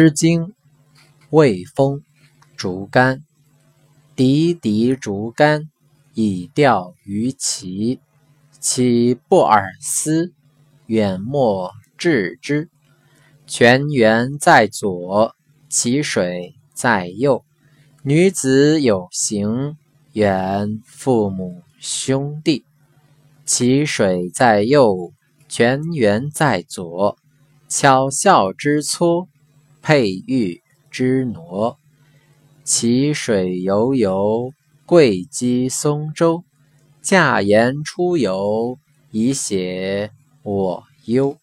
诗经·卫风·竹竿。荻荻竹竿，以钓于齐。其不尔思，远莫致之。泉源在左，其水在右。女子有行，远父母兄弟。其水在右，泉源在左。巧笑之撮。佩玉之挪，其水悠悠，贵积松舟。驾言出游，以写我忧。